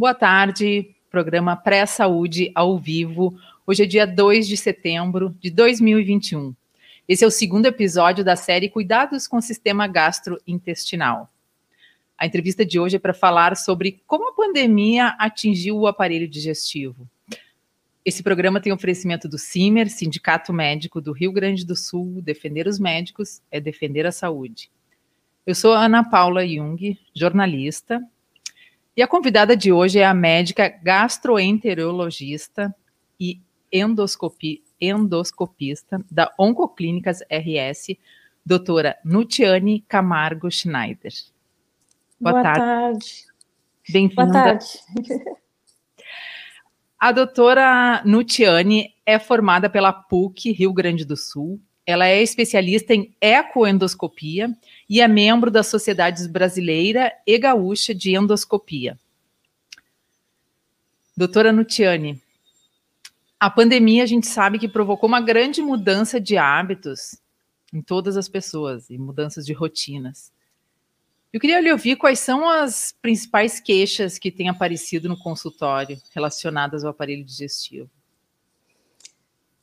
Boa tarde, programa Pré-Saúde ao vivo. Hoje é dia 2 de setembro de 2021. Esse é o segundo episódio da série Cuidados com o Sistema Gastrointestinal. A entrevista de hoje é para falar sobre como a pandemia atingiu o aparelho digestivo. Esse programa tem oferecimento do CIMER, Sindicato Médico do Rio Grande do Sul. Defender os médicos é defender a saúde. Eu sou Ana Paula Jung, jornalista, e a convidada de hoje é a médica gastroenterologista e endoscopi, endoscopista da Oncoclínicas RS, doutora Nutiane Camargo Schneider. Boa, Boa tarde. tarde. Bem-vinda. Boa tarde. A doutora Nutiane é formada pela PUC Rio Grande do Sul. Ela é especialista em ecoendoscopia e é membro da Sociedade Brasileira e Gaúcha de Endoscopia. Doutora Nutiane, a pandemia a gente sabe que provocou uma grande mudança de hábitos em todas as pessoas e mudanças de rotinas. Eu queria lhe ouvir quais são as principais queixas que têm aparecido no consultório relacionadas ao aparelho digestivo.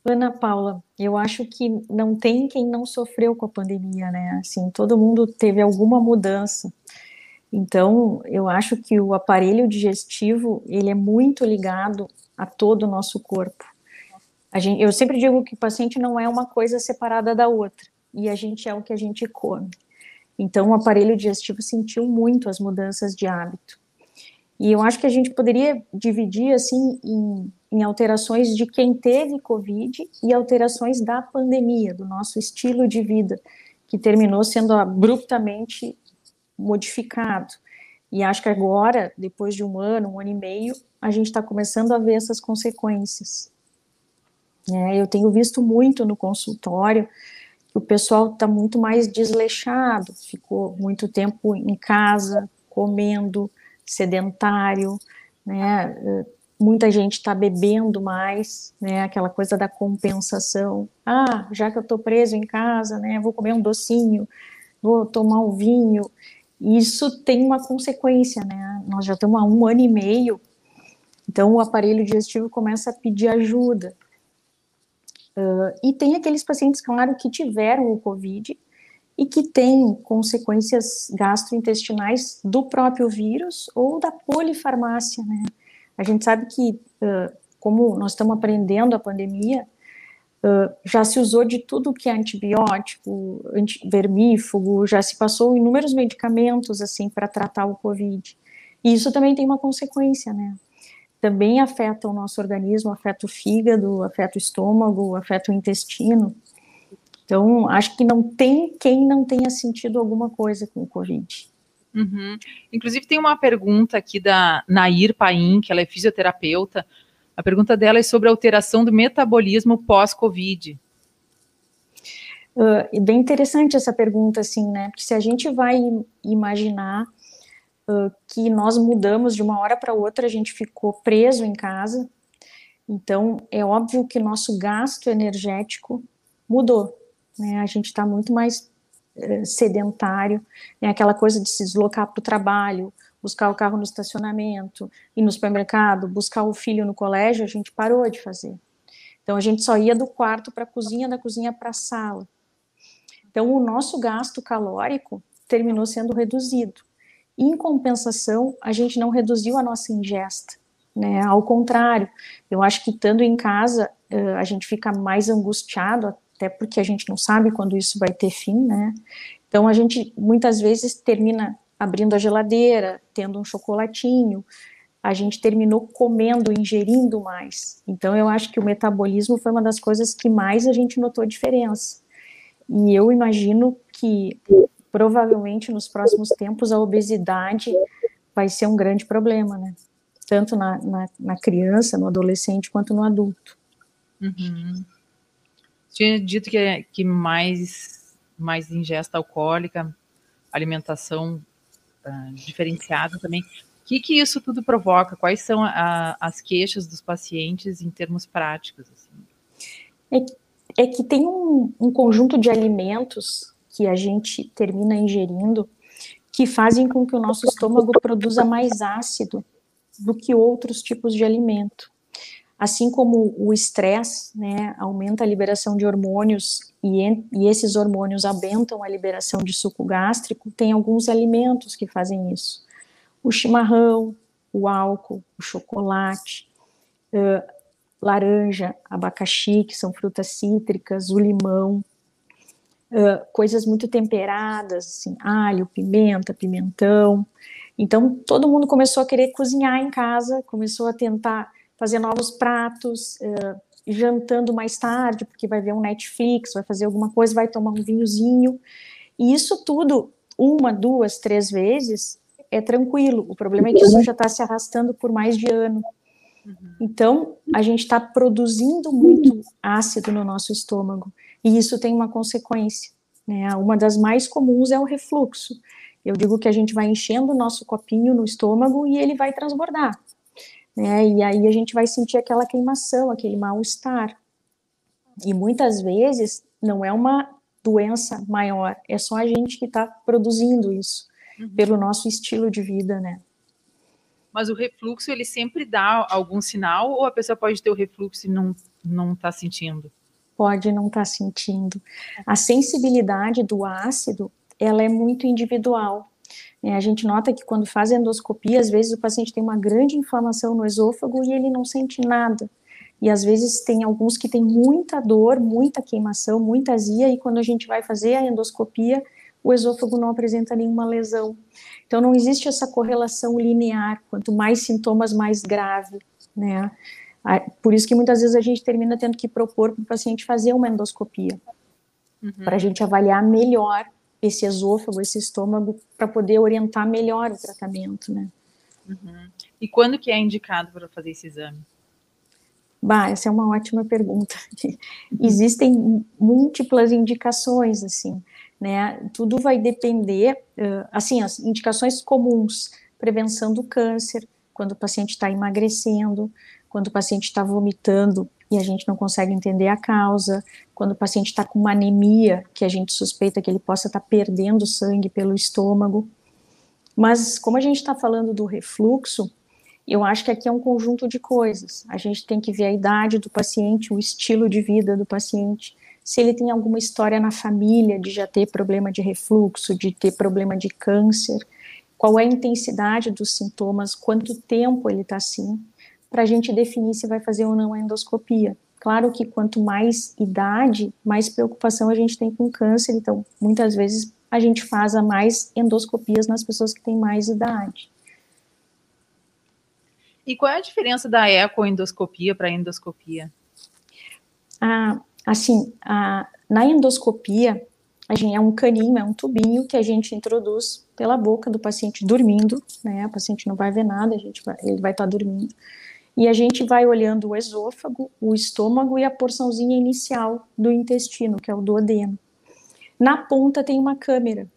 Ana Paula, eu acho que não tem quem não sofreu com a pandemia, né? Assim, todo mundo teve alguma mudança. Então, eu acho que o aparelho digestivo, ele é muito ligado a todo o nosso corpo. Gente, eu sempre digo que o paciente não é uma coisa separada da outra, e a gente é o que a gente come. Então, o aparelho digestivo sentiu muito as mudanças de hábito. E eu acho que a gente poderia dividir, assim, em em alterações de quem teve Covid e alterações da pandemia, do nosso estilo de vida, que terminou sendo abruptamente modificado. E acho que agora, depois de um ano, um ano e meio, a gente está começando a ver essas consequências. É, eu tenho visto muito no consultório que o pessoal está muito mais desleixado, ficou muito tempo em casa, comendo, sedentário, né, muita gente está bebendo mais, né, aquela coisa da compensação. Ah, já que eu estou preso em casa, né, vou comer um docinho, vou tomar um vinho. Isso tem uma consequência, né? Nós já estamos há um ano e meio, então o aparelho digestivo começa a pedir ajuda. Uh, e tem aqueles pacientes, claro, que tiveram o COVID e que têm consequências gastrointestinais do próprio vírus ou da polifarmácia, né? A gente sabe que, como nós estamos aprendendo a pandemia, já se usou de tudo que é antibiótico, vermífugo, já se passou inúmeros medicamentos, assim, para tratar o Covid. E isso também tem uma consequência, né? Também afeta o nosso organismo, afeta o fígado, afeta o estômago, afeta o intestino. Então, acho que não tem quem não tenha sentido alguma coisa com o Covid. Uhum. Inclusive, tem uma pergunta aqui da Nair Paim, que ela é fisioterapeuta. A pergunta dela é sobre a alteração do metabolismo pós-Covid. Uh, bem interessante essa pergunta, assim, né? Porque se a gente vai imaginar uh, que nós mudamos de uma hora para outra, a gente ficou preso em casa, então é óbvio que nosso gasto energético mudou, né? A gente está muito mais eh, sedentário, né, aquela coisa de se deslocar para o trabalho, buscar o carro no estacionamento, ir no supermercado, buscar o filho no colégio, a gente parou de fazer. Então a gente só ia do quarto para a cozinha, da cozinha para a sala. Então o nosso gasto calórico terminou sendo reduzido. Em compensação, a gente não reduziu a nossa ingesta, né? Ao contrário, eu acho que estando em casa, eh, a gente fica mais angustiado, até porque a gente não sabe quando isso vai ter fim, né? Então a gente muitas vezes termina abrindo a geladeira, tendo um chocolatinho, a gente terminou comendo, ingerindo mais. Então eu acho que o metabolismo foi uma das coisas que mais a gente notou diferença. E eu imagino que provavelmente nos próximos tempos a obesidade vai ser um grande problema, né? Tanto na, na, na criança, no adolescente, quanto no adulto. Uhum tinha dito que, que mais, mais ingesta alcoólica, alimentação uh, diferenciada também. O que, que isso tudo provoca? Quais são a, as queixas dos pacientes em termos práticos? Assim? É, é, que tem um, um conjunto de alimentos que a gente termina ingerindo que fazem com que o nosso estômago produza mais ácido do que outros tipos de alimento. Assim como o estresse, né, aumenta a liberação de hormônios e, e esses hormônios aumentam a liberação de suco gástrico, tem alguns alimentos que fazem isso. O chimarrão, o álcool, o chocolate, uh, laranja, abacaxi, que são frutas cítricas, o limão, uh, coisas muito temperadas, assim, alho, pimenta, pimentão. Então, todo mundo começou a querer cozinhar em casa, começou a tentar fazer novos pratos, uh, jantando mais tarde, porque vai ver um Netflix, vai fazer alguma coisa, vai tomar um vinhozinho. E isso tudo, uma, duas, três vezes, é tranquilo. O problema é que isso já está se arrastando por mais de ano. Uhum. Então, a gente está produzindo muito ácido no nosso estômago, e isso tem uma consequência. Né? Uma das mais comuns é o refluxo. Eu digo que a gente vai enchendo o nosso copinho no estômago e ele vai transbordar. Né? E aí a gente vai sentir aquela queimação, aquele mal-estar. E muitas vezes não é uma doença maior, é só a gente que está produzindo isso, uhum. pelo nosso estilo de vida, né? Mas o refluxo, ele sempre dá algum sinal ou a pessoa pode ter o refluxo e não não está sentindo? Pode não estar tá sentindo. A sensibilidade do ácido, ela é muito individual. É, a gente nota que quando faz endoscopia, às vezes o paciente tem uma grande inflamação no esôfago e ele não sente nada. E às vezes tem alguns que têm muita dor, muita queimação, muita azia, e quando a gente vai fazer a endoscopia, o esôfago não apresenta nenhuma lesão. Então, não existe essa correlação linear, quanto mais sintomas, mais grave, né? Por isso que muitas vezes a gente termina tendo que propor para o paciente fazer uma endoscopia, uhum. para a gente avaliar melhor esse esôfago, esse estômago, para poder orientar melhor o tratamento, né? Uhum. E quando que é indicado para fazer esse exame? Bah, essa é uma ótima pergunta. Existem múltiplas indicações, assim né? Tudo vai depender, assim, as indicações comuns, prevenção do câncer, quando o paciente está emagrecendo, quando o paciente está vomitando e a gente não consegue entender a causa, quando o paciente está com uma anemia, que a gente suspeita que ele possa estar tá perdendo sangue pelo estômago. Mas como a gente está falando do refluxo, eu acho que aqui é um conjunto de coisas. A gente tem que ver a idade do paciente, o estilo de vida do paciente, se ele tem alguma história na família de já ter problema de refluxo, de ter problema de câncer, qual é a intensidade dos sintomas, quanto tempo ele está assim, para a gente definir se vai fazer ou não a endoscopia. Claro que quanto mais idade, mais preocupação a gente tem com câncer, então muitas vezes a gente faz a mais endoscopias nas pessoas que têm mais idade. E qual é a diferença da ecoendoscopia para a endoscopia? Ah, Assim, a, na endoscopia, a gente, é um caninho, é um tubinho que a gente introduz pela boca do paciente dormindo, né? O paciente não vai ver nada, a gente vai, ele vai estar tá dormindo. E a gente vai olhando o esôfago, o estômago e a porçãozinha inicial do intestino, que é o duodeno. Na ponta tem uma câmera.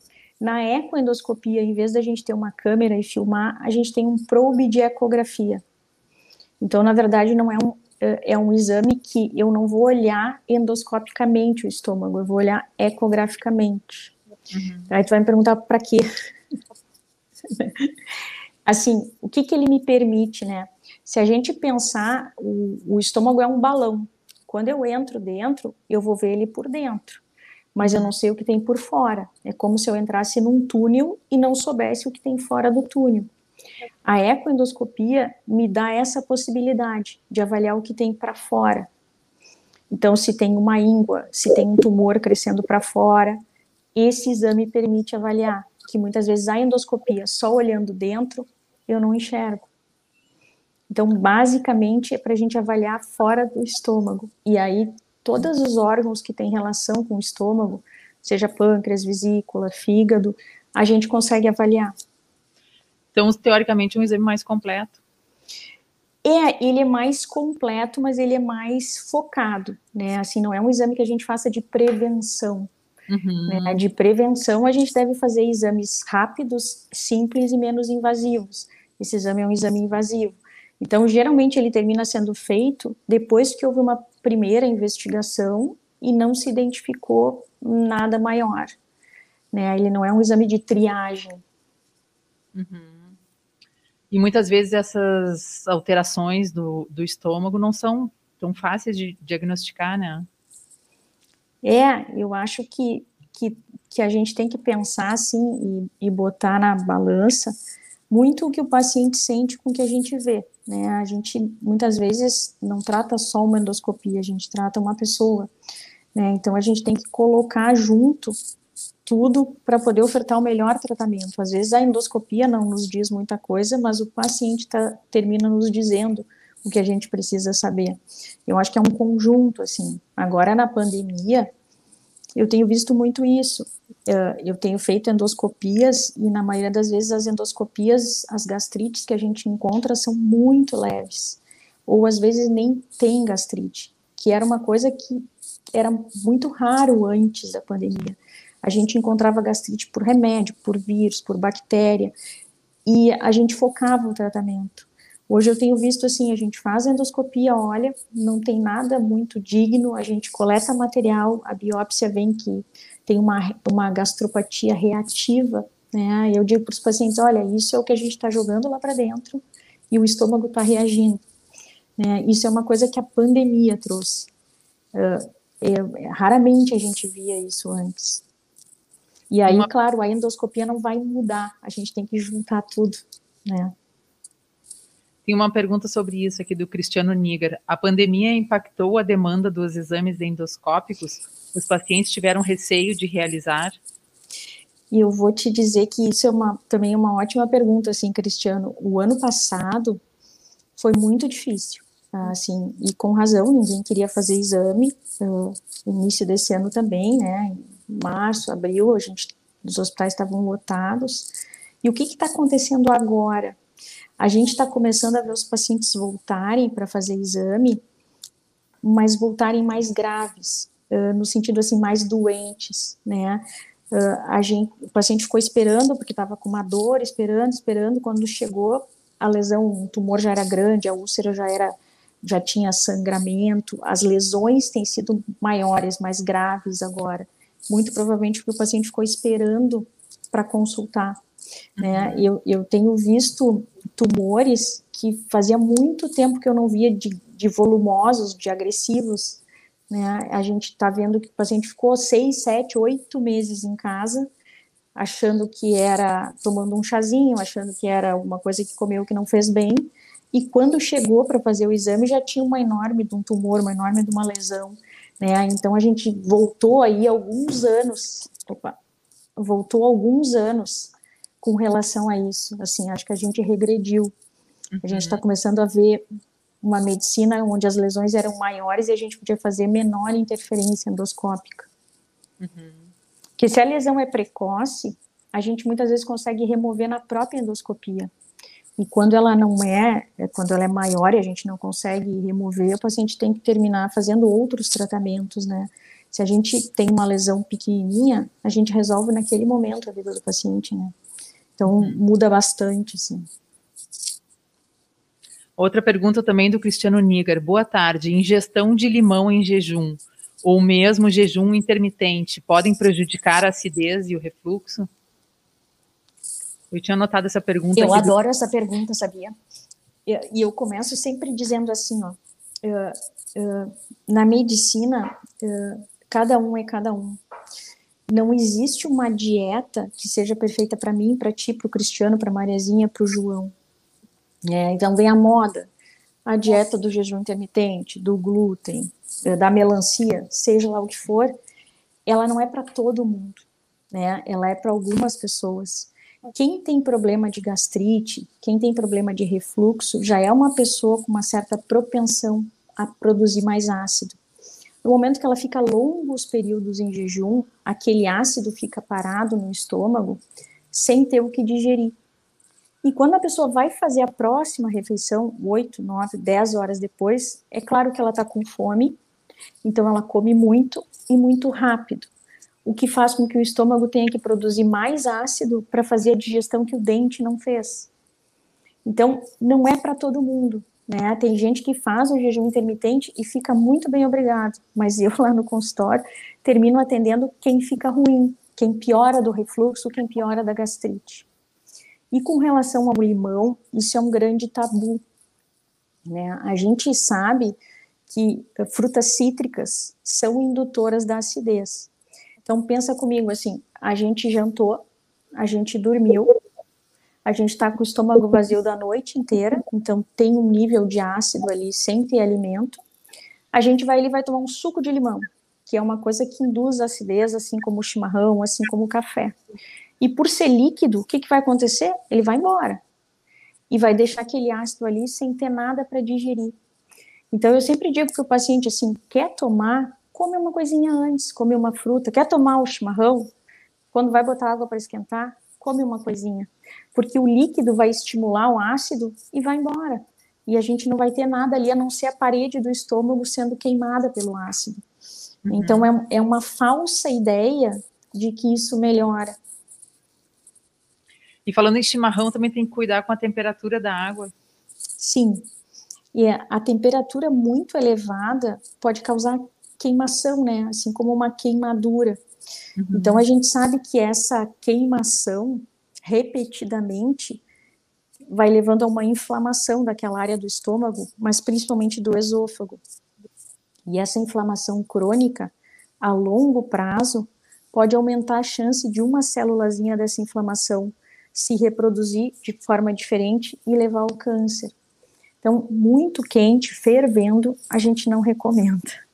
Na ecoendoscopia, em vez da gente ter uma câmera e filmar, a gente tem um probe de ecografia. Então, na verdade, não é um, é um exame que eu não vou olhar endoscopicamente o estômago, eu vou olhar ecograficamente. Uhum. Aí tu vai me perguntar para quê? assim, o que que ele me permite, né? Se a gente pensar, o, o estômago é um balão. Quando eu entro dentro, eu vou ver ele por dentro, mas eu não sei o que tem por fora. É como se eu entrasse num túnel e não soubesse o que tem fora do túnel. A ecoendoscopia me dá essa possibilidade de avaliar o que tem para fora. Então, se tem uma íngua, se tem um tumor crescendo para fora, esse exame permite avaliar, que muitas vezes a endoscopia, só olhando dentro, eu não enxergo. Então, basicamente, é para a gente avaliar fora do estômago. E aí, todos os órgãos que têm relação com o estômago, seja pâncreas, vesícula, fígado, a gente consegue avaliar. Então, teoricamente, é um exame mais completo. É, ele é mais completo, mas ele é mais focado, né? Assim, não é um exame que a gente faça de prevenção. Uhum. Né? De prevenção, a gente deve fazer exames rápidos, simples e menos invasivos. Esse exame é um exame invasivo. Então, geralmente, ele termina sendo feito depois que houve uma primeira investigação e não se identificou nada maior. Né? Ele não é um exame de triagem. Uhum. E muitas vezes essas alterações do, do estômago não são tão fáceis de diagnosticar, né? É, eu acho que, que, que a gente tem que pensar assim e, e botar na balança muito o que o paciente sente com o que a gente vê. Né? A gente muitas vezes não trata só uma endoscopia, a gente trata uma pessoa. Né? Então a gente tem que colocar junto tudo para poder ofertar o melhor tratamento. Às vezes a endoscopia não nos diz muita coisa, mas o paciente tá, termina nos dizendo o que a gente precisa saber. Eu acho que é um conjunto, assim. Agora, na pandemia, eu tenho visto muito isso. Eu tenho feito endoscopias e, na maioria das vezes, as endoscopias, as gastrites que a gente encontra são muito leves. Ou, às vezes, nem tem gastrite, que era uma coisa que era muito raro antes da pandemia. A gente encontrava gastrite por remédio, por vírus, por bactéria, e a gente focava o tratamento. Hoje eu tenho visto assim, a gente faz a endoscopia, olha, não tem nada muito digno, a gente coleta material, a biópsia vem que tem uma, uma gastropatia reativa, né? Eu digo para os pacientes, olha, isso é o que a gente está jogando lá para dentro e o estômago está reagindo. Né? Isso é uma coisa que a pandemia trouxe. Uh, é, raramente a gente via isso antes. E aí, uma... claro, a endoscopia não vai mudar, a gente tem que juntar tudo, né? Tem uma pergunta sobre isso aqui do Cristiano Niger. A pandemia impactou a demanda dos exames endoscópicos? Os pacientes tiveram receio de realizar? E eu vou te dizer que isso é uma, também uma ótima pergunta, assim, Cristiano. O ano passado foi muito difícil, assim, e com razão, ninguém queria fazer exame. Uh, início desse ano também, né? Março, abril, a gente, os hospitais estavam lotados. E o que está acontecendo agora? A gente está começando a ver os pacientes voltarem para fazer exame, mas voltarem mais graves, uh, no sentido assim, mais doentes, né? Uh, a gente, o paciente ficou esperando, porque estava com uma dor, esperando, esperando, quando chegou, a lesão, o tumor já era grande, a úlcera já era, já tinha sangramento, as lesões têm sido maiores, mais graves agora, muito provavelmente porque o paciente ficou esperando para consultar, né? Uhum. Eu, eu tenho visto tumores que fazia muito tempo que eu não via de, de volumosos, de agressivos. Né? A gente está vendo que o paciente ficou seis, sete, oito meses em casa, achando que era tomando um chazinho, achando que era uma coisa que comeu que não fez bem, e quando chegou para fazer o exame já tinha uma enorme de um tumor, uma enorme de uma lesão, né? Então a gente voltou aí alguns anos, opa, voltou alguns anos com relação a isso. Assim, acho que a gente regrediu. A gente está uhum. começando a ver uma medicina onde as lesões eram maiores e a gente podia fazer menor interferência endoscópica. Uhum. Que se a lesão é precoce, a gente muitas vezes consegue remover na própria endoscopia. E quando ela não é, é, quando ela é maior e a gente não consegue remover, o paciente tem que terminar fazendo outros tratamentos, né? Se a gente tem uma lesão pequenininha, a gente resolve naquele momento a vida do paciente, né? Então, uhum. muda bastante, sim. Outra pergunta também do Cristiano Niger. Boa tarde. Ingestão de limão em jejum ou mesmo jejum intermitente podem prejudicar a acidez e o refluxo? Eu tinha anotado essa pergunta. Eu adoro do... essa pergunta, sabia? E eu começo sempre dizendo assim, ó, uh, uh, na medicina, uh, cada um é cada um não existe uma dieta que seja perfeita para mim, para ti, para o Cristiano, para Mariazinha, para o João. É, então vem a moda, a dieta do jejum intermitente, do glúten, eh, da melancia, seja lá o que for, ela não é para todo mundo, né? Ela é para algumas pessoas. Quem tem problema de gastrite, quem tem problema de refluxo, já é uma pessoa com uma certa propensão a produzir mais ácido. No momento que ela fica longos períodos em jejum, aquele ácido fica parado no estômago sem ter o que digerir. E quando a pessoa vai fazer a próxima refeição, 8, 9, 10 horas depois, é claro que ela está com fome, então ela come muito e muito rápido, o que faz com que o estômago tenha que produzir mais ácido para fazer a digestão que o dente não fez. Então, não é para todo mundo. Né? Tem gente que faz o jejum intermitente e fica muito bem obrigado, mas eu lá no consultório termino atendendo quem fica ruim, quem piora do refluxo, quem piora da gastrite. E com relação ao limão, isso é um grande tabu. Né? A gente sabe que frutas cítricas são indutoras da acidez. Então pensa comigo assim, a gente jantou, a gente dormiu, a gente está com o estômago vazio da noite inteira, então tem um nível de ácido ali sem ter alimento. A gente vai ali vai tomar um suco de limão, que é uma coisa que induz acidez, assim como o chimarrão, assim como o café. E por ser líquido, o que, que vai acontecer? Ele vai embora. E vai deixar aquele ácido ali sem ter nada para digerir. Então, eu sempre digo para o paciente assim: quer tomar, come uma coisinha antes, come uma fruta. Quer tomar o chimarrão? Quando vai botar água para esquentar, come uma coisinha. Porque o líquido vai estimular o ácido e vai embora. E a gente não vai ter nada ali a não ser a parede do estômago sendo queimada pelo ácido. Uhum. Então, é, é uma falsa ideia de que isso melhora. E falando em chimarrão, também tem que cuidar com a temperatura da água. Sim. E a temperatura muito elevada pode causar queimação, né? Assim como uma queimadura. Uhum. Então a gente sabe que essa queimação repetidamente vai levando a uma inflamação daquela área do estômago, mas principalmente do esôfago. E essa inflamação crônica, a longo prazo, pode aumentar a chance de uma célulazinha dessa inflamação se reproduzir de forma diferente e levar ao câncer. Então, muito quente, fervendo, a gente não recomenda.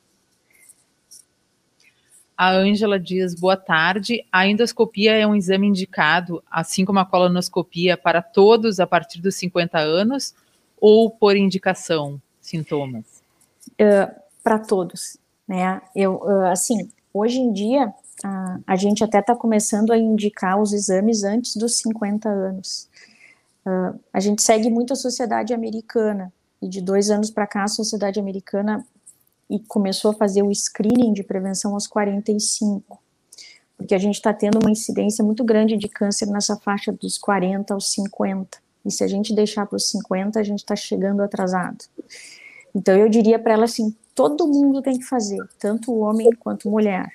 A Ângela diz: boa tarde. A endoscopia é um exame indicado, assim como a colonoscopia, para todos a partir dos 50 anos ou por indicação, sintomas? Uh, para todos, né? Eu, uh, assim, hoje em dia a, a gente até está começando a indicar os exames antes dos 50 anos. Uh, a gente segue muito a sociedade americana, e de dois anos para cá a sociedade americana e começou a fazer o screening de prevenção aos 45, porque a gente está tendo uma incidência muito grande de câncer nessa faixa dos 40 aos 50, e se a gente deixar para os 50, a gente está chegando atrasado. Então eu diria para ela assim, todo mundo tem que fazer, tanto homem quanto mulher.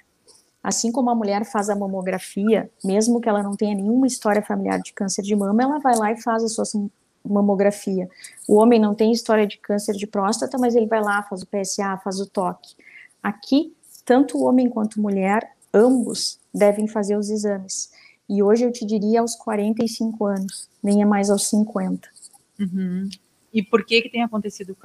Assim como a mulher faz a mamografia, mesmo que ela não tenha nenhuma história familiar de câncer de mama, ela vai lá e faz a sua mamografia. O homem não tem história de câncer de próstata, mas ele vai lá, faz o PSA, faz o toque. Aqui, tanto o homem quanto mulher, ambos devem fazer os exames. E hoje eu te diria aos 45 anos, nem é mais aos 50. Uhum. E por que que tem acontecido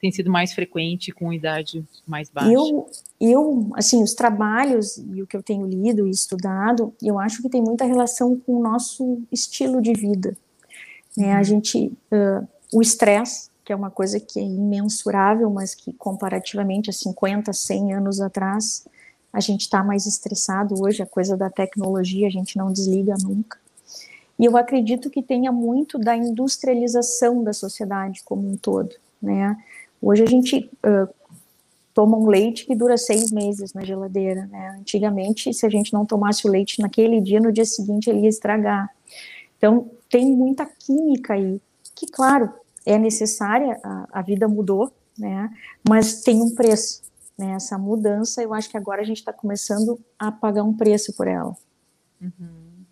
tem sido mais frequente com idade mais baixa? Eu, eu, assim, os trabalhos e o que eu tenho lido e estudado, eu acho que tem muita relação com o nosso estilo de vida. Né? A gente, uh, o estresse, que é uma coisa que é imensurável, mas que comparativamente a 50, 100 anos atrás, a gente está mais estressado hoje, a coisa da tecnologia a gente não desliga nunca. E eu acredito que tenha muito da industrialização da sociedade como um todo, né? Hoje a gente uh, toma um leite que dura seis meses na geladeira, né? Antigamente, se a gente não tomasse o leite naquele dia, no dia seguinte ele ia estragar. Então, tem muita química aí, que, claro, é necessária, a, a vida mudou, né? Mas tem um preço, né? Essa mudança, eu acho que agora a gente está começando a pagar um preço por ela. Uhum.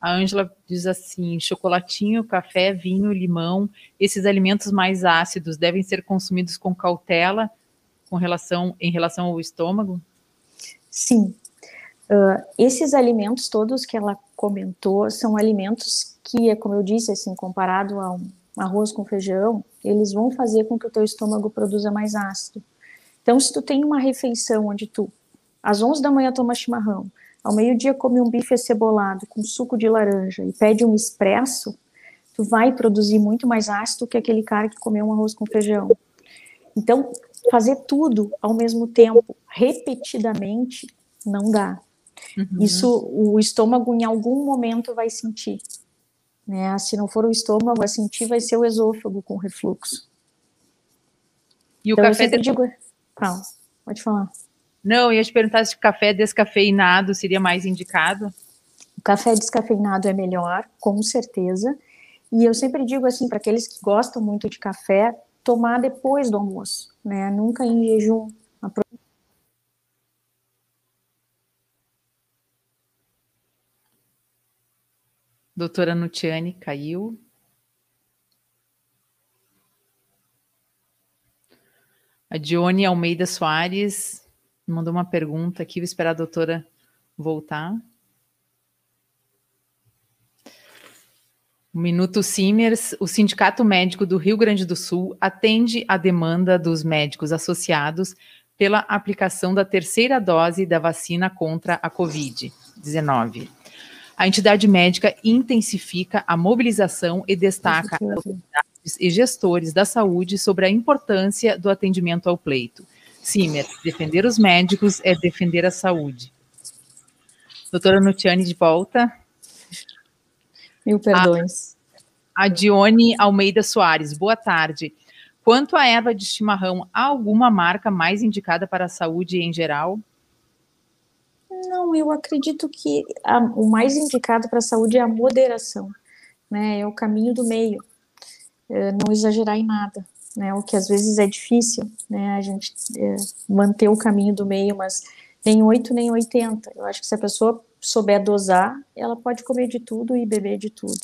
A Ângela diz assim: chocolatinho, café, vinho, limão, esses alimentos mais ácidos devem ser consumidos com cautela com relação, em relação ao estômago? Sim. Uh, esses alimentos todos que ela comentou são alimentos que, como eu disse, assim, comparado a um arroz com feijão, eles vão fazer com que o teu estômago produza mais ácido. Então, se tu tem uma refeição onde tu, às 11 da manhã, toma chimarrão, ao meio-dia come um bife acebolado com suco de laranja e pede um expresso, tu vai produzir muito mais ácido que aquele cara que comeu um arroz com feijão. Então, fazer tudo ao mesmo tempo, repetidamente, não dá. Uhum. Isso o estômago em algum momento vai sentir. Né? Se não for o estômago a sentir, vai ser o esôfago com refluxo. E então, o café eu digo, Calma, pode falar. Não, ia te perguntar se café descafeinado seria mais indicado. O café descafeinado é melhor, com certeza. E eu sempre digo assim, para aqueles que gostam muito de café, tomar depois do almoço, né? Nunca em jejum. Doutora Nutiane caiu. A Dione Almeida Soares mandou uma pergunta aqui, vou esperar a doutora voltar. Minuto Simers, o Sindicato Médico do Rio Grande do Sul atende a demanda dos médicos associados pela aplicação da terceira dose da vacina contra a Covid-19. A entidade médica intensifica a mobilização e destaca autoridades e gestores da saúde sobre a importância do atendimento ao pleito. Simer, defender os médicos é defender a saúde. Doutora Nutiane de volta. Mil perdões. A, a Dione Almeida Soares, boa tarde. Quanto à erva de chimarrão, há alguma marca mais indicada para a saúde em geral? Não, eu acredito que a, o mais indicado para a saúde é a moderação, né? É o caminho do meio, é não exagerar em nada, né? O que às vezes é difícil, né? A gente é, manter o caminho do meio, mas nem 8 nem 80. Eu acho que se a pessoa souber dosar, ela pode comer de tudo e beber de tudo.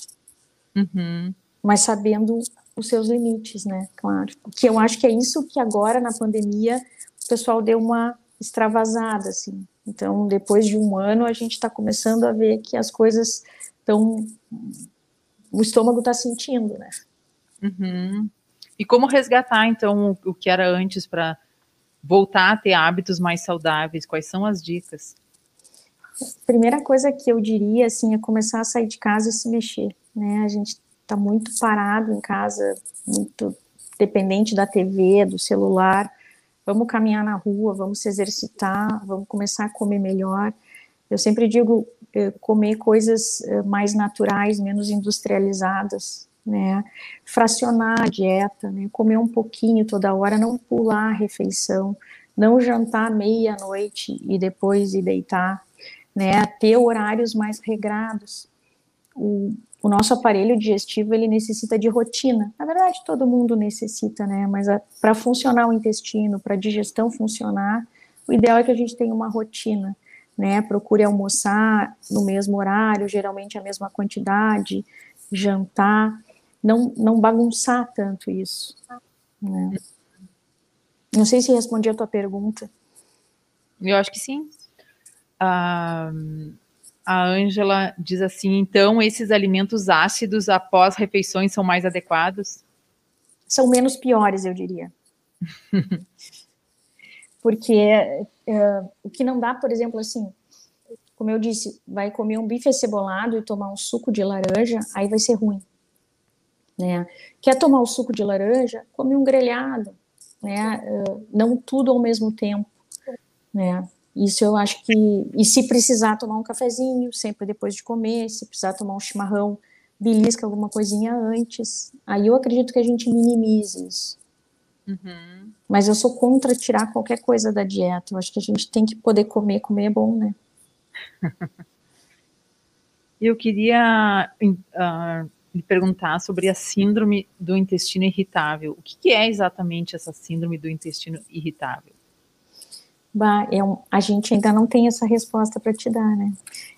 Uhum. Mas sabendo os seus limites, né? Claro. Que eu acho que é isso que agora na pandemia o pessoal deu uma extravasada, assim. Então, depois de um ano, a gente está começando a ver que as coisas estão. O estômago está sentindo, né? Uhum. E como resgatar, então, o que era antes para voltar a ter hábitos mais saudáveis? Quais são as dicas? Primeira coisa que eu diria, assim, é começar a sair de casa e se mexer, né? A gente está muito parado em casa, muito dependente da TV, do celular. Vamos caminhar na rua, vamos se exercitar, vamos começar a comer melhor. Eu sempre digo eh, comer coisas eh, mais naturais, menos industrializadas, né? Fracionar a dieta, né? Comer um pouquinho toda hora, não pular a refeição, não jantar meia-noite e depois ir deitar, né? Ter horários mais regrados. O, o nosso aparelho digestivo ele necessita de rotina. Na verdade, todo mundo necessita, né? Mas para funcionar o intestino, para a digestão funcionar, o ideal é que a gente tenha uma rotina, né? Procure almoçar no mesmo horário, geralmente a mesma quantidade, jantar, não, não bagunçar tanto isso. Né? Não sei se respondi a tua pergunta. Eu acho que sim. Ah, a Ângela diz assim: então, esses alimentos ácidos após refeições são mais adequados? São menos piores, eu diria. Porque é, o que não dá, por exemplo, assim, como eu disse, vai comer um bife acebolado e tomar um suco de laranja, aí vai ser ruim. Né? Quer tomar o suco de laranja? Come um grelhado, né? não tudo ao mesmo tempo. Né? Isso eu acho que. E se precisar tomar um cafezinho, sempre depois de comer, se precisar tomar um chimarrão, belisca alguma coisinha antes. Aí eu acredito que a gente minimize isso. Uhum. Mas eu sou contra tirar qualquer coisa da dieta. Eu acho que a gente tem que poder comer. Comer é bom, né? eu queria uh, lhe perguntar sobre a síndrome do intestino irritável. O que, que é exatamente essa síndrome do intestino irritável? Bah, é um, a gente ainda não tem essa resposta para te dar, né?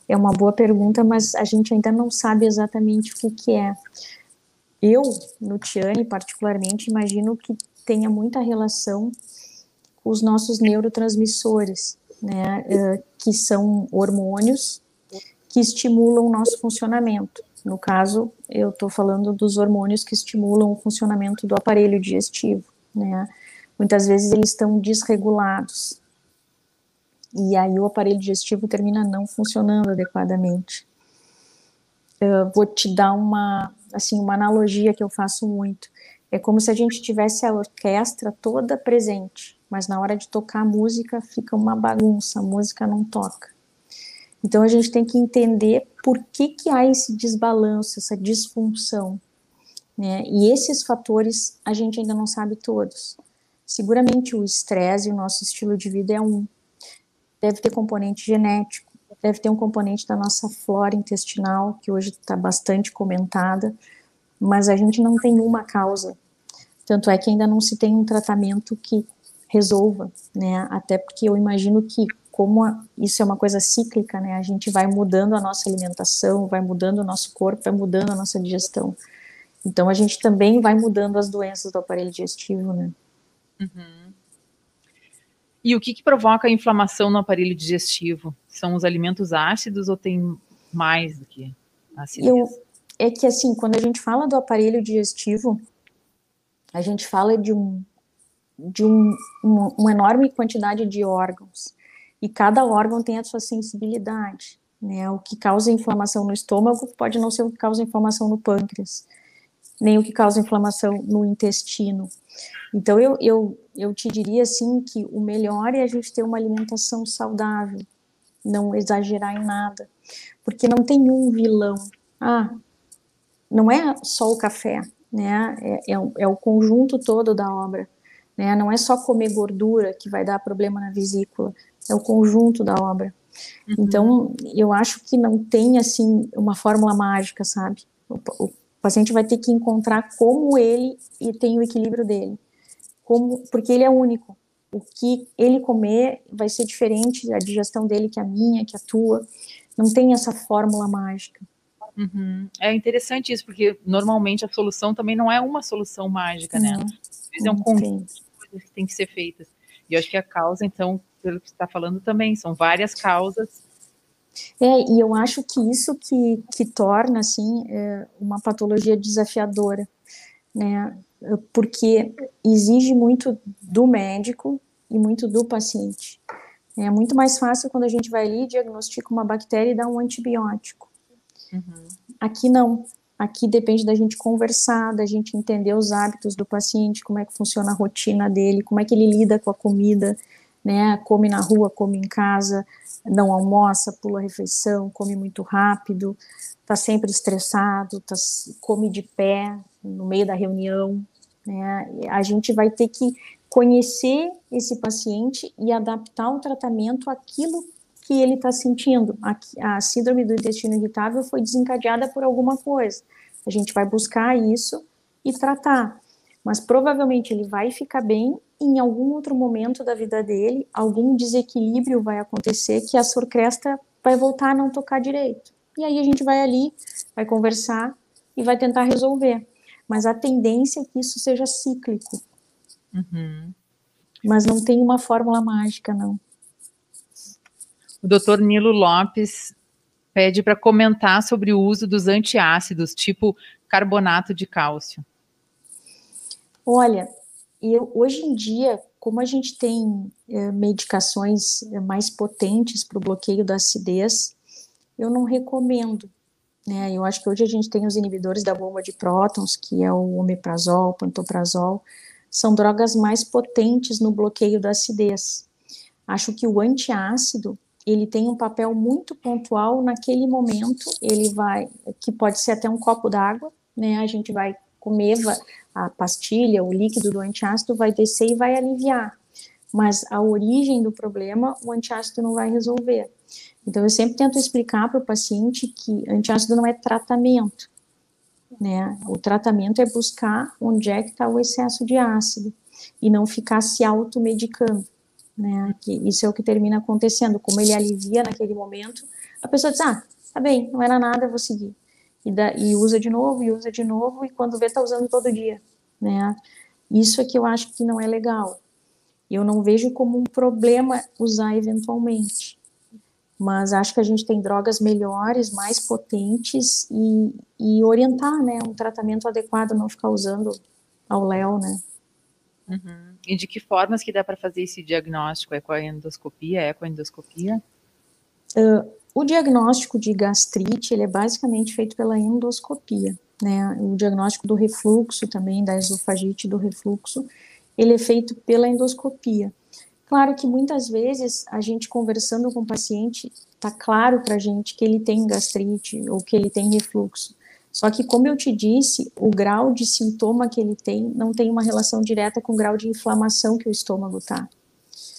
É uma boa pergunta, mas a gente ainda não sabe exatamente o que, que é. Eu, no Tiane, particularmente, imagino que tenha muita relação com os nossos neurotransmissores, né? Uh, que são hormônios que estimulam o nosso funcionamento. No caso, eu estou falando dos hormônios que estimulam o funcionamento do aparelho digestivo, né? Muitas vezes eles estão desregulados e aí o aparelho digestivo termina não funcionando adequadamente. Eu vou te dar uma, assim, uma analogia que eu faço muito. É como se a gente tivesse a orquestra toda presente, mas na hora de tocar a música fica uma bagunça, a música não toca. Então a gente tem que entender por que, que há esse desbalanço, essa disfunção. Né? E esses fatores a gente ainda não sabe todos. Seguramente o estresse e o nosso estilo de vida é um deve ter componente genético, deve ter um componente da nossa flora intestinal, que hoje está bastante comentada, mas a gente não tem uma causa. Tanto é que ainda não se tem um tratamento que resolva, né? Até porque eu imagino que como a, isso é uma coisa cíclica, né? A gente vai mudando a nossa alimentação, vai mudando o nosso corpo, vai mudando a nossa digestão. Então a gente também vai mudando as doenças do aparelho digestivo, né? Uhum. E o que, que provoca a inflamação no aparelho digestivo? São os alimentos ácidos ou tem mais do que acidez? Eu, é que assim, quando a gente fala do aparelho digestivo, a gente fala de um de um, uma, uma enorme quantidade de órgãos e cada órgão tem a sua sensibilidade. Né? O que causa inflamação no estômago pode não ser o que causa inflamação no pâncreas, nem o que causa inflamação no intestino. Então, eu, eu, eu te diria assim que o melhor é a gente ter uma alimentação saudável, não exagerar em nada, porque não tem um vilão. Ah, não é só o café, né? É, é, é o conjunto todo da obra. Né? Não é só comer gordura que vai dar problema na vesícula, é o conjunto da obra. Uhum. Então, eu acho que não tem, assim, uma fórmula mágica, sabe? O, o, paciente vai ter que encontrar como ele e tem o equilíbrio dele. Como, porque ele é único. O que ele comer vai ser diferente a digestão dele que a minha, que a tua. Não tem essa fórmula mágica. Uhum. É interessante isso, porque normalmente a solução também não é uma solução mágica, né? Vezes é um conjunto de coisas que tem que ser feitas. E eu acho que a causa, então, pelo que você está falando também, são várias causas. É, e eu acho que isso que, que torna, assim, é, uma patologia desafiadora, né? Porque exige muito do médico e muito do paciente. É muito mais fácil quando a gente vai ali, diagnostica uma bactéria e dá um antibiótico. Uhum. Aqui não. Aqui depende da gente conversar, da gente entender os hábitos do paciente, como é que funciona a rotina dele, como é que ele lida com a comida, né? Come na rua, come em casa, não almoça, pula a refeição, come muito rápido, tá sempre estressado, tá, come de pé no meio da reunião, né? A gente vai ter que conhecer esse paciente e adaptar o tratamento àquilo que ele está sentindo. A, a síndrome do intestino irritável foi desencadeada por alguma coisa. A gente vai buscar isso e tratar. Mas provavelmente ele vai ficar bem em algum outro momento da vida dele, algum desequilíbrio vai acontecer que a surcresta vai voltar a não tocar direito. E aí a gente vai ali, vai conversar e vai tentar resolver. Mas a tendência é que isso seja cíclico. Uhum. Mas não tem uma fórmula mágica, não. O doutor Nilo Lopes pede para comentar sobre o uso dos antiácidos, tipo carbonato de cálcio. Olha, eu, hoje em dia, como a gente tem é, medicações é, mais potentes para o bloqueio da acidez, eu não recomendo. Né? Eu acho que hoje a gente tem os inibidores da bomba de prótons, que é o omeprazol, pantoprazol, são drogas mais potentes no bloqueio da acidez. Acho que o antiácido ele tem um papel muito pontual naquele momento, ele vai, que pode ser até um copo d'água, né, a gente vai comer a pastilha, o líquido do antiácido vai descer e vai aliviar, mas a origem do problema o antiácido não vai resolver. Então eu sempre tento explicar para o paciente que antiácido não é tratamento, né, o tratamento é buscar onde é que está o excesso de ácido e não ficar se automedicando né? Que isso é o que termina acontecendo, como ele alivia naquele momento, a pessoa diz, ah, tá bem, não era nada, eu vou seguir. E, da, e usa de novo, e usa de novo, e quando vê, tá usando todo dia, né? Isso é que eu acho que não é legal. Eu não vejo como um problema usar eventualmente, mas acho que a gente tem drogas melhores, mais potentes e, e orientar, né, um tratamento adequado, não ficar usando ao léu, né. Uhum. E de que formas que dá para fazer esse diagnóstico? É com a endoscopia? É com a endoscopia? Uh, o diagnóstico de gastrite, ele é basicamente feito pela endoscopia, né? O diagnóstico do refluxo também, da esofagite do refluxo, ele é feito pela endoscopia. Claro que muitas vezes a gente conversando com o paciente, tá claro para a gente que ele tem gastrite ou que ele tem refluxo. Só que, como eu te disse, o grau de sintoma que ele tem não tem uma relação direta com o grau de inflamação que o estômago está.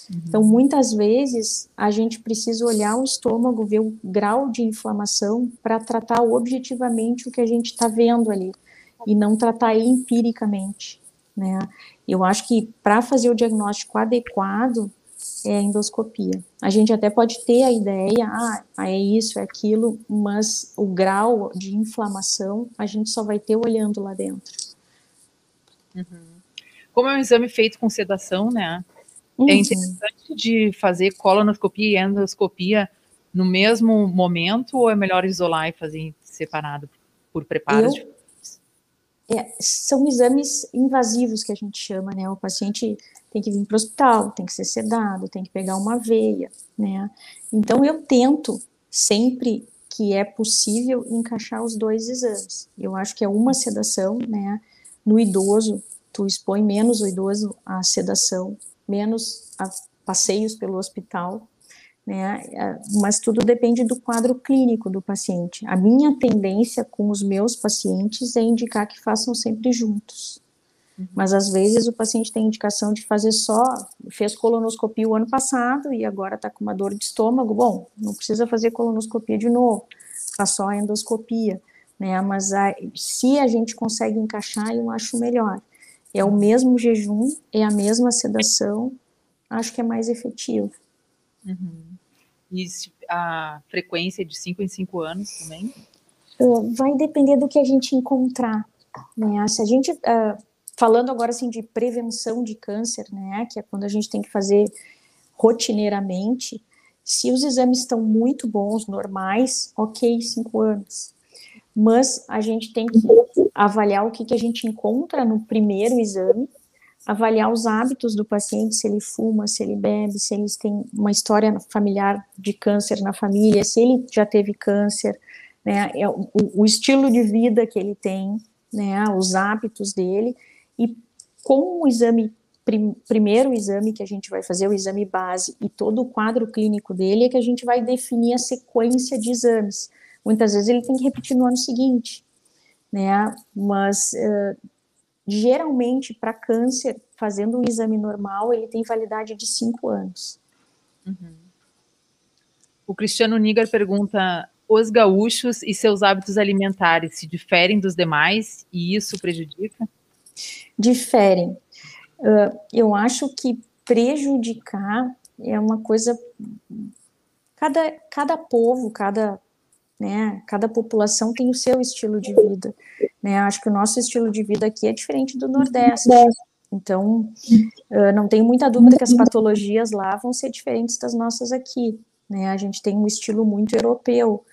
Uhum. Então, muitas vezes, a gente precisa olhar o estômago, ver o grau de inflamação para tratar objetivamente o que a gente está vendo ali e não tratar empiricamente, né? Eu acho que para fazer o diagnóstico adequado, é a endoscopia. A gente até pode ter a ideia, ah, é isso, é aquilo, mas o grau de inflamação a gente só vai ter olhando lá dentro. Uhum. Como é um exame feito com sedação, né? É uhum. É interessante de fazer colonoscopia e endoscopia no mesmo momento ou é melhor isolar e fazer separado por preparos? Eu, é, são exames invasivos que a gente chama, né? O paciente tem que vir para o hospital, tem que ser sedado, tem que pegar uma veia, né? Então eu tento sempre que é possível encaixar os dois exames. Eu acho que é uma sedação, né? No idoso, tu expõe menos o idoso à sedação, menos a passeios pelo hospital, né? É, mas tudo depende do quadro clínico do paciente. A minha tendência com os meus pacientes é indicar que façam sempre juntos. Uhum. Mas às vezes o paciente tem indicação de fazer só, fez colonoscopia o ano passado e agora está com uma dor de estômago. Bom, não precisa fazer colonoscopia de novo, faz só a endoscopia, né? Mas a, se a gente consegue encaixar, eu acho melhor. É o mesmo jejum, é a mesma sedação, acho que é mais efetivo. Uhum. E a frequência de 5 em 5 anos também? Uh, vai depender do que a gente encontrar. Né? Se a gente, uh, falando agora assim de prevenção de câncer, né, que é quando a gente tem que fazer rotineiramente, se os exames estão muito bons, normais, ok, 5 anos. Mas a gente tem que avaliar o que, que a gente encontra no primeiro exame avaliar os hábitos do paciente, se ele fuma, se ele bebe, se eles têm uma história familiar de câncer na família, se ele já teve câncer, né, é o, o estilo de vida que ele tem, né, os hábitos dele, e com o exame, prim, primeiro exame que a gente vai fazer, o exame base, e todo o quadro clínico dele, é que a gente vai definir a sequência de exames. Muitas vezes ele tem que repetir no ano seguinte, né, mas... Uh, geralmente para câncer, fazendo um exame normal, ele tem validade de cinco anos. Uhum. O Cristiano Nigar pergunta: os gaúchos e seus hábitos alimentares se diferem dos demais e isso prejudica? Diferem. Uh, eu acho que prejudicar é uma coisa. Cada, cada povo, cada né? Cada população tem o seu estilo de vida, né? Acho que o nosso estilo de vida aqui é diferente do Nordeste. Então, uh, não tenho muita dúvida que as patologias lá vão ser diferentes das nossas aqui, né? A gente tem um estilo muito europeu.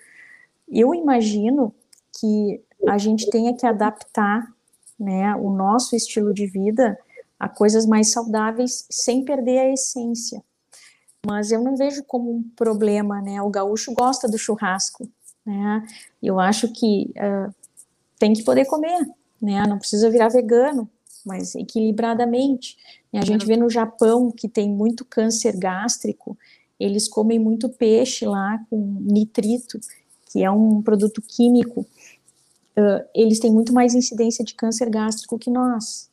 Eu imagino que a gente tenha que adaptar, né, o nosso estilo de vida a coisas mais saudáveis sem perder a essência. Mas eu não vejo como um problema, né? O gaúcho gosta do churrasco, né? Eu acho que uh, tem que poder comer, né? Não precisa virar vegano, mas equilibradamente. E a gente vê no Japão que tem muito câncer gástrico, eles comem muito peixe lá com nitrito, que é um produto químico. Uh, eles têm muito mais incidência de câncer gástrico que nós.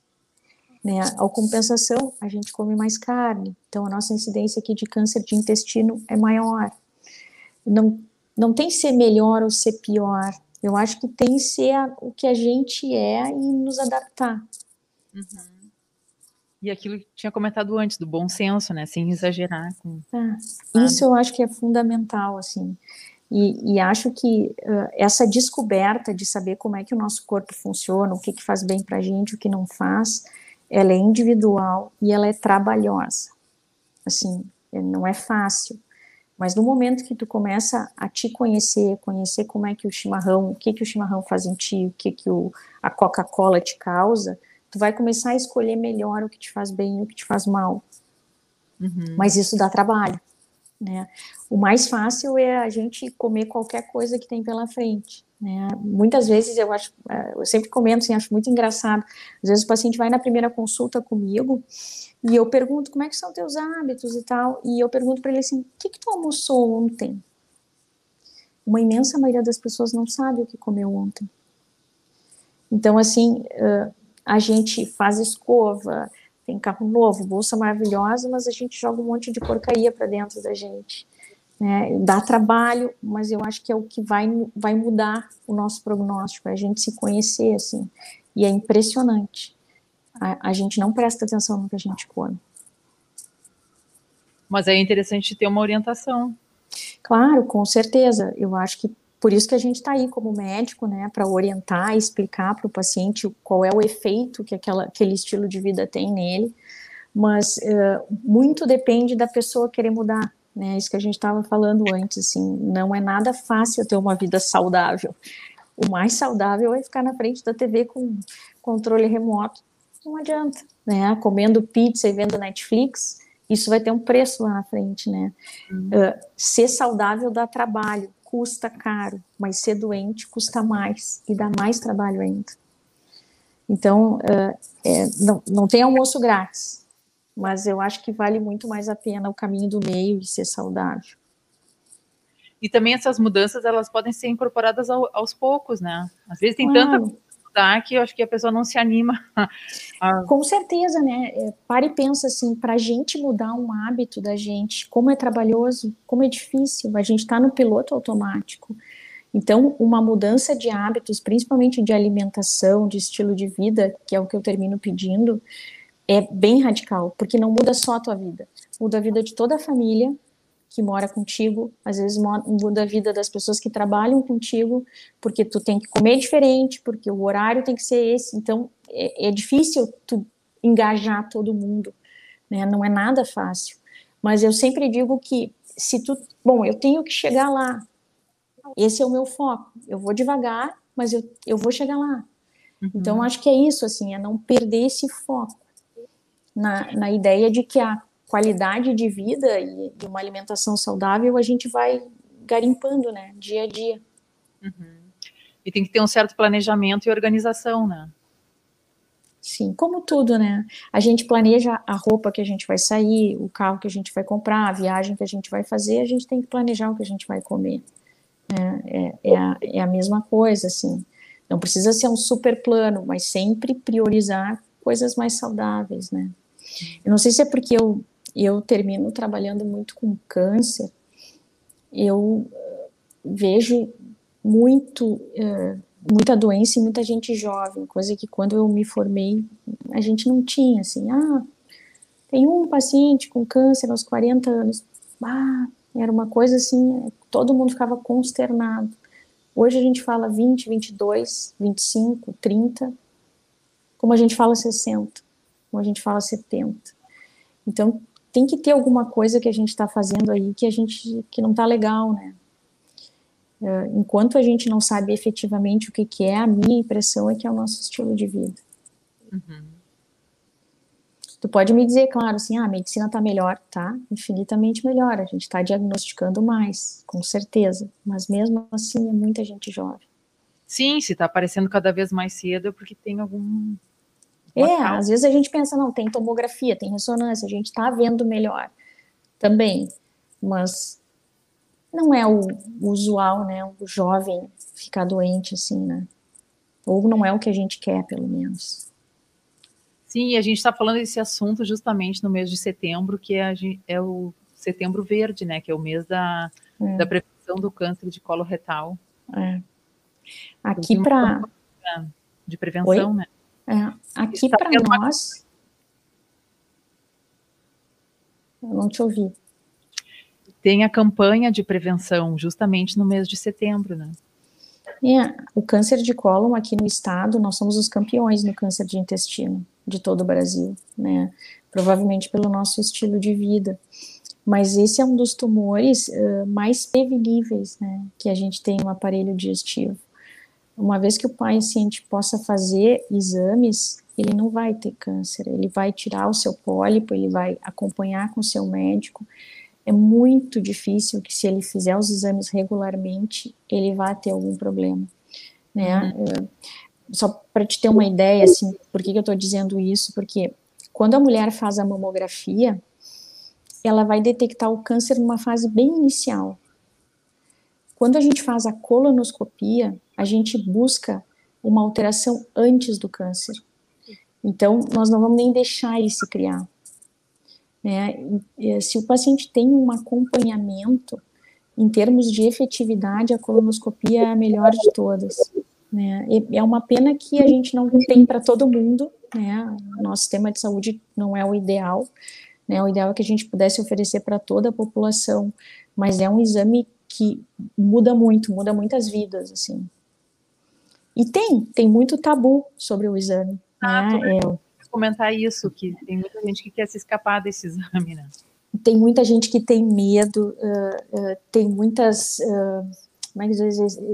Né? Ao compensação, a gente come mais carne, então a nossa incidência aqui de câncer de intestino é maior. Não não tem ser melhor ou ser pior. Eu acho que tem ser a, o que a gente é e nos adaptar. Uhum. E aquilo que tinha comentado antes, do bom senso, né? Sem exagerar. Com... É, isso eu acho que é fundamental, assim. E, e acho que uh, essa descoberta de saber como é que o nosso corpo funciona, o que, que faz bem pra gente, o que não faz, ela é individual e ela é trabalhosa. Assim, não é fácil. Mas no momento que tu começa a te conhecer, conhecer como é que o chimarrão, o que que o chimarrão faz em ti, o que que o, a Coca-Cola te causa, tu vai começar a escolher melhor o que te faz bem e o que te faz mal. Uhum. Mas isso dá trabalho, né? O mais fácil é a gente comer qualquer coisa que tem pela frente. Né? Muitas vezes eu acho, é, eu sempre comento assim, acho muito engraçado. Às vezes o paciente vai na primeira consulta comigo e eu pergunto como é que são teus hábitos e tal, e eu pergunto para ele assim, o que, que tu almoçou ontem? Uma imensa maioria das pessoas não sabe o que comeu ontem. Então, assim, a gente faz escova, tem carro novo, bolsa maravilhosa, mas a gente joga um monte de porcaria para dentro da gente. Né? Dá trabalho, mas eu acho que é o que vai, vai mudar o nosso prognóstico, é a gente se conhecer, assim. E é impressionante a, a gente não presta atenção no que a gente come. Mas é interessante ter uma orientação. Claro, com certeza. Eu acho que por isso que a gente está aí como médico, né, para orientar, explicar para o paciente qual é o efeito que aquela, aquele estilo de vida tem nele. Mas uh, muito depende da pessoa querer mudar, né? Isso que a gente estava falando antes, assim, não é nada fácil ter uma vida saudável. O mais saudável é ficar na frente da TV com controle remoto. Não adianta, né? Comendo pizza e vendo Netflix, isso vai ter um preço lá na frente, né? Uhum. Uh, ser saudável dá trabalho, custa caro, mas ser doente custa mais e dá mais trabalho ainda. Então, uh, é, não, não tem almoço grátis, mas eu acho que vale muito mais a pena o caminho do meio e ser saudável. E também essas mudanças, elas podem ser incorporadas ao, aos poucos, né? Às vezes tem claro. tanta mudar que eu acho que a pessoa não se anima. A... Com certeza, né? É, para e pensa assim, para a gente mudar um hábito da gente, como é trabalhoso, como é difícil, a gente está no piloto automático. Então, uma mudança de hábitos, principalmente de alimentação, de estilo de vida, que é o que eu termino pedindo, é bem radical, porque não muda só a tua vida, muda a vida de toda a família, que mora contigo, às vezes muda a vida das pessoas que trabalham contigo, porque tu tem que comer diferente, porque o horário tem que ser esse, então é, é difícil tu engajar todo mundo, né? Não é nada fácil. Mas eu sempre digo que se tu, bom, eu tenho que chegar lá. Esse é o meu foco. Eu vou devagar, mas eu, eu vou chegar lá. Uhum. Então acho que é isso assim, é não perder esse foco na, na ideia de que a qualidade de vida e, uma alimentação saudável, a gente vai garimpando, né, dia a dia. Uhum. E tem que ter um certo planejamento e organização, né? Sim, como tudo, né? A gente planeja a roupa que a gente vai sair, o carro que a gente vai comprar, a viagem que a gente vai fazer, a gente tem que planejar o que a gente vai comer. É, é, é, a, é a mesma coisa, assim. Não precisa ser um super plano, mas sempre priorizar coisas mais saudáveis, né? Eu não sei se é porque eu eu termino trabalhando muito com câncer, eu eh, vejo muito, uh, muita doença e muita gente jovem, coisa que quando eu me formei a gente não tinha, assim, ah, tem um paciente com câncer aos 40 anos, ah, era uma coisa assim, todo mundo ficava consternado. Hoje a gente fala 20, 22, 25, 30, como a gente fala 60, como a gente fala 70. Então, tem que ter alguma coisa que a gente está fazendo aí que a gente que não está legal, né? É, enquanto a gente não sabe efetivamente o que, que é, a minha impressão é que é o nosso estilo de vida. Uhum. Tu pode me dizer, claro, assim, ah, a medicina está melhor, tá? Infinitamente melhor. A gente está diagnosticando mais, com certeza. Mas mesmo assim é muita gente jovem. Sim, se está aparecendo cada vez mais cedo é porque tem algum é, às vezes a gente pensa, não, tem tomografia, tem ressonância, a gente está vendo melhor também, mas não é o usual, né, o jovem ficar doente assim, né, ou não é o que a gente quer, pelo menos. Sim, a gente está falando desse assunto justamente no mês de setembro, que é, é o setembro verde, né, que é o mês da, é. da prevenção do câncer de colo retal. É. Aqui para... De prevenção, Oi? né? É, aqui para nós. Eu não te ouvi. Tem a campanha de prevenção justamente no mês de setembro, né? É, o câncer de cólon aqui no estado, nós somos os campeões no câncer de intestino de todo o Brasil, né? Provavelmente pelo nosso estilo de vida. Mas esse é um dos tumores uh, mais preveníveis, né? Que a gente tem no aparelho digestivo uma vez que o paciente possa fazer exames, ele não vai ter câncer, ele vai tirar o seu pólipo, ele vai acompanhar com o seu médico. É muito difícil que se ele fizer os exames regularmente, ele vá ter algum problema, né? Uhum. É, só para te ter uma ideia, assim, por que, que eu estou dizendo isso? Porque quando a mulher faz a mamografia, ela vai detectar o câncer numa fase bem inicial. Quando a gente faz a colonoscopia, a gente busca uma alteração antes do câncer. Então, nós não vamos nem deixar ele se criar. Né? Se o paciente tem um acompanhamento, em termos de efetividade, a colonoscopia é a melhor de todas. Né? É uma pena que a gente não tem para todo mundo, né? Nosso sistema de saúde não é o ideal, né? O ideal é que a gente pudesse oferecer para toda a população, mas é um exame que muda muito, muda muitas vidas, assim. E tem, tem muito tabu sobre o exame. Ah, né? É, comentar isso, que tem muita gente que quer se escapar desse exame, né? Tem muita gente que tem medo, uh, uh, tem muitas, uh, como é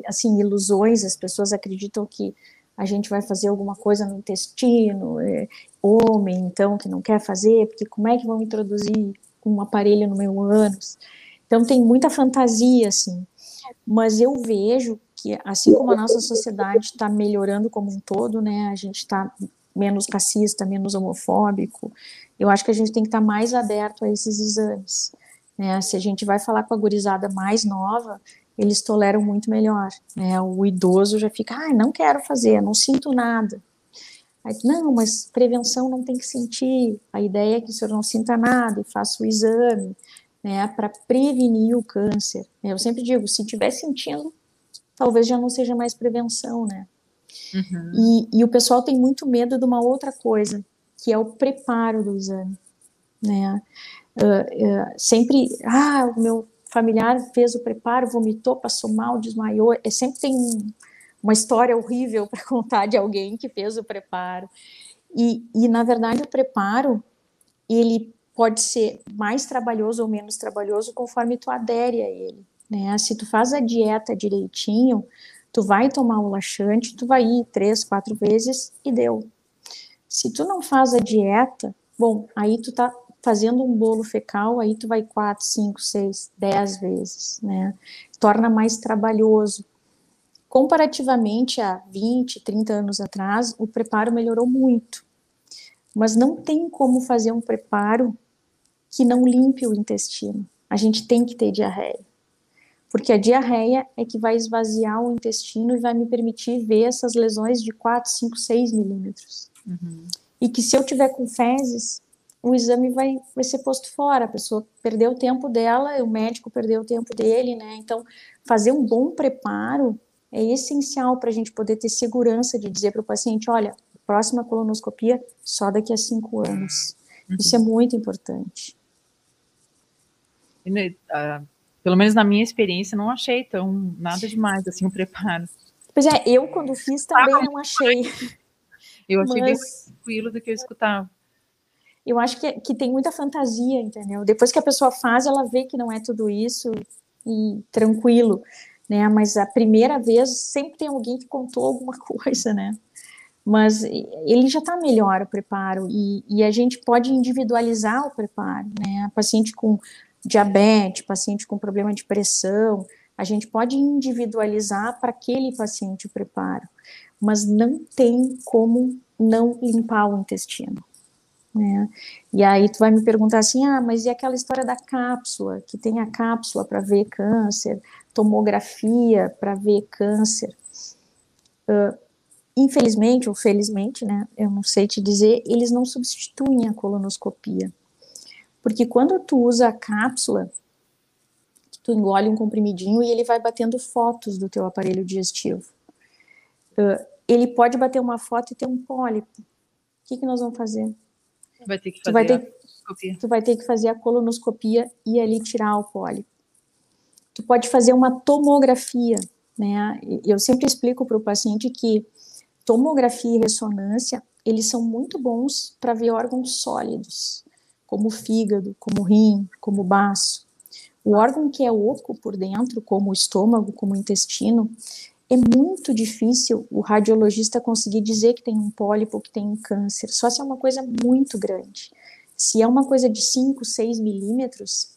assim, ilusões, as pessoas acreditam que a gente vai fazer alguma coisa no intestino, é, homem, então, que não quer fazer, porque como é que vão introduzir um aparelho no meu ânus? Então, tem muita fantasia, assim, mas eu vejo que, assim como a nossa sociedade está melhorando como um todo, né, a gente está menos racista, menos homofóbico, eu acho que a gente tem que estar tá mais aberto a esses exames. Né? Se a gente vai falar com a gurizada mais nova, eles toleram muito melhor. Né? O idoso já fica, ah, não quero fazer, não sinto nada. Aí, não, mas prevenção não tem que sentir. A ideia é que o senhor não sinta nada e faça o exame, né, para prevenir o câncer. Eu sempre digo, se estiver sentindo, talvez já não seja mais prevenção, né? Uhum. E, e, o pessoal tem muito medo de uma outra coisa, que é o preparo do exame, né? Uh, uh, sempre, ah, o meu familiar fez o preparo, vomitou, passou mal, desmaiou. É sempre tem uma história horrível para contar de alguém que fez o preparo. E, e na verdade o preparo ele pode ser mais trabalhoso ou menos trabalhoso conforme tu adere a ele. Né? Se tu faz a dieta direitinho, tu vai tomar o laxante, tu vai ir três, quatro vezes e deu. Se tu não faz a dieta, bom, aí tu tá fazendo um bolo fecal, aí tu vai quatro, cinco, seis, dez vezes, né? Torna mais trabalhoso. Comparativamente a 20, 30 anos atrás, o preparo melhorou muito. Mas não tem como fazer um preparo que não limpe o intestino. A gente tem que ter diarreia porque a diarreia é que vai esvaziar o intestino e vai me permitir ver essas lesões de 4, 5, 6 milímetros. Uhum. E que se eu tiver com fezes, o exame vai, vai ser posto fora, a pessoa perdeu o tempo dela, o médico perdeu o tempo dele, né? Então, fazer um bom preparo é essencial para a gente poder ter segurança de dizer para o paciente, olha, próxima colonoscopia só daqui a cinco anos. Uhum. Isso é muito importante. Uh pelo menos na minha experiência, não achei tão nada demais assim o preparo. Pois é, eu quando fiz também ah, não achei. Eu achei Mas... bem tranquilo do que eu escutava. Eu acho que, que tem muita fantasia, entendeu? Depois que a pessoa faz, ela vê que não é tudo isso e tranquilo, né? Mas a primeira vez sempre tem alguém que contou alguma coisa, né? Mas ele já está melhor o preparo e, e, a gente pode individualizar o preparo, né? A paciente com diabetes, paciente com problema de pressão, a gente pode individualizar para aquele paciente o preparo, mas não tem como não limpar o intestino. Né? E aí tu vai me perguntar assim, ah, mas e aquela história da cápsula, que tem a cápsula para ver câncer, tomografia para ver câncer. Uh, infelizmente ou felizmente, né, eu não sei te dizer, eles não substituem a colonoscopia. Porque quando tu usa a cápsula, tu engole um comprimidinho e ele vai batendo fotos do teu aparelho digestivo. Uh, ele pode bater uma foto e ter um pólipo. O que, que nós vamos fazer? Vai ter que fazer tu vai ter, tu vai ter que fazer a colonoscopia e ali tirar o pólipo. Tu pode fazer uma tomografia, né? Eu sempre explico para o paciente que tomografia e ressonância, eles são muito bons para ver órgãos sólidos como o fígado, como o rim, como o baço. O órgão que é oco por dentro, como o estômago, como o intestino, é muito difícil o radiologista conseguir dizer que tem um pólipo, que tem um câncer, só se é uma coisa muito grande. Se é uma coisa de 5, 6 milímetros,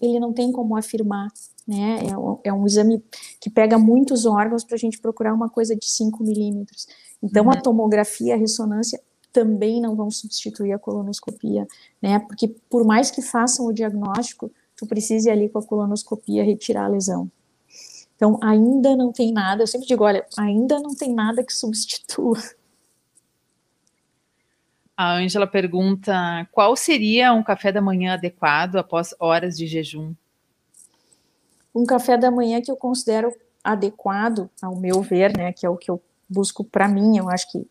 ele não tem como afirmar, né? É, um, é um exame que pega muitos órgãos para a gente procurar uma coisa de 5 milímetros. Então, uhum. a tomografia, a ressonância também não vão substituir a colonoscopia, né? Porque por mais que façam o diagnóstico, tu precisa ir ali com a colonoscopia retirar a lesão. Então, ainda não tem nada, eu sempre digo, olha, ainda não tem nada que substitua. A Ângela pergunta: qual seria um café da manhã adequado após horas de jejum? Um café da manhã que eu considero adequado, ao meu ver, né, que é o que eu busco para mim, eu acho que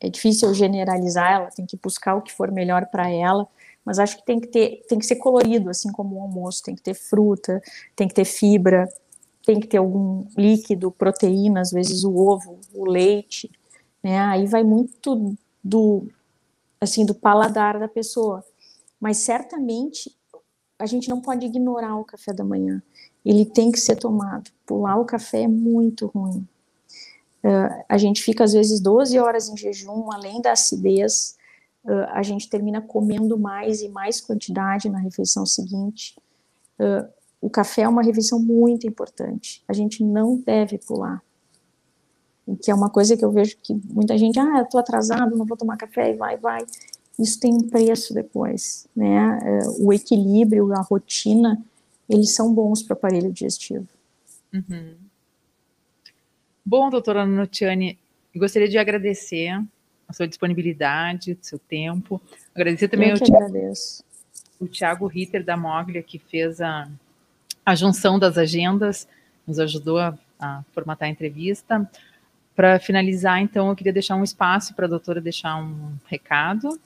é difícil generalizar, ela tem que buscar o que for melhor para ela, mas acho que tem que ter, tem que ser colorido, assim como o almoço, tem que ter fruta, tem que ter fibra, tem que ter algum líquido, proteína, às vezes o ovo, o leite, né? Aí vai muito do assim do paladar da pessoa. Mas certamente a gente não pode ignorar o café da manhã. Ele tem que ser tomado. Pular o café é muito ruim. Uh, a gente fica às vezes 12 horas em jejum, além da acidez, uh, a gente termina comendo mais e mais quantidade na refeição seguinte. Uh, o café é uma refeição muito importante. A gente não deve pular. Que é uma coisa que eu vejo que muita gente, ah, eu tô atrasado, não vou tomar café, e vai, vai. Isso tem um preço depois, né? O equilíbrio, a rotina, eles são bons para o aparelho digestivo. Uhum. Bom, doutora Notiane, gostaria de agradecer a sua disponibilidade, o seu tempo. Agradecer também ao agradeço. o Tiago Ritter da Moglia, que fez a, a junção das agendas, nos ajudou a, a formatar a entrevista. Para finalizar, então, eu queria deixar um espaço para a doutora deixar um recado.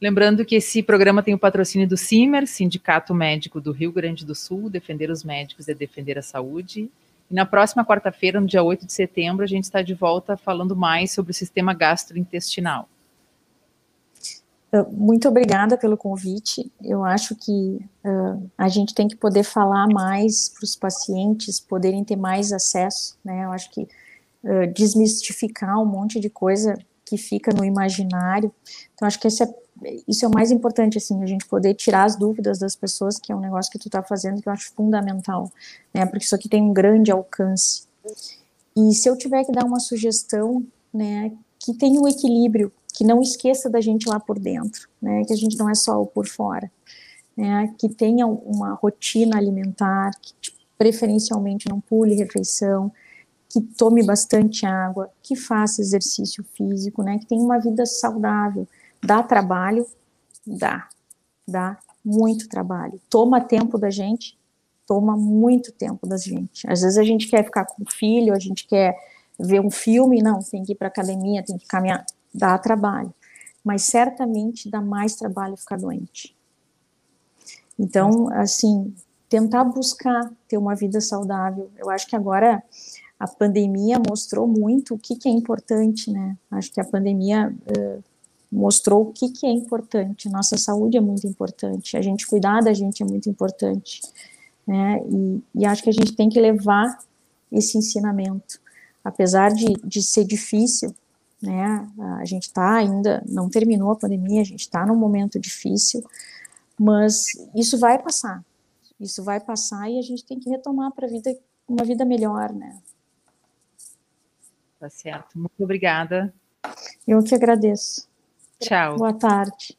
Lembrando que esse programa tem o patrocínio do CIMER, Sindicato Médico do Rio Grande do Sul, Defender os Médicos é Defender a Saúde, e na próxima quarta-feira, no dia 8 de setembro, a gente está de volta falando mais sobre o sistema gastrointestinal. Muito obrigada pelo convite. Eu acho que uh, a gente tem que poder falar mais para os pacientes, poderem ter mais acesso, né? Eu acho que uh, desmistificar um monte de coisa que fica no imaginário. Então, acho que esse é isso é o mais importante, assim, a gente poder tirar as dúvidas das pessoas, que é um negócio que tu tá fazendo que eu acho fundamental, né, porque isso aqui tem um grande alcance. E se eu tiver que dar uma sugestão, né, que tenha um equilíbrio, que não esqueça da gente lá por dentro, né, que a gente não é só o por fora, né, que tenha uma rotina alimentar, que preferencialmente não pule refeição, que tome bastante água, que faça exercício físico, né, que tenha uma vida saudável, Dá trabalho? Dá. Dá muito trabalho. Toma tempo da gente? Toma muito tempo da gente. Às vezes a gente quer ficar com o filho, a gente quer ver um filme, não, tem que ir para academia, tem que caminhar. Dá trabalho. Mas certamente dá mais trabalho ficar doente. Então, assim, tentar buscar ter uma vida saudável. Eu acho que agora a pandemia mostrou muito o que, que é importante, né? Acho que a pandemia uh, mostrou o que, que é importante. Nossa saúde é muito importante, a gente cuidar da gente é muito importante, né? E, e acho que a gente tem que levar esse ensinamento, apesar de, de ser difícil, né? A gente está ainda, não terminou a pandemia, a gente está num momento difícil, mas isso vai passar, isso vai passar e a gente tem que retomar para vida uma vida melhor, né? Tá certo. Muito obrigada. Eu que agradeço. Tchau. Boa tarde.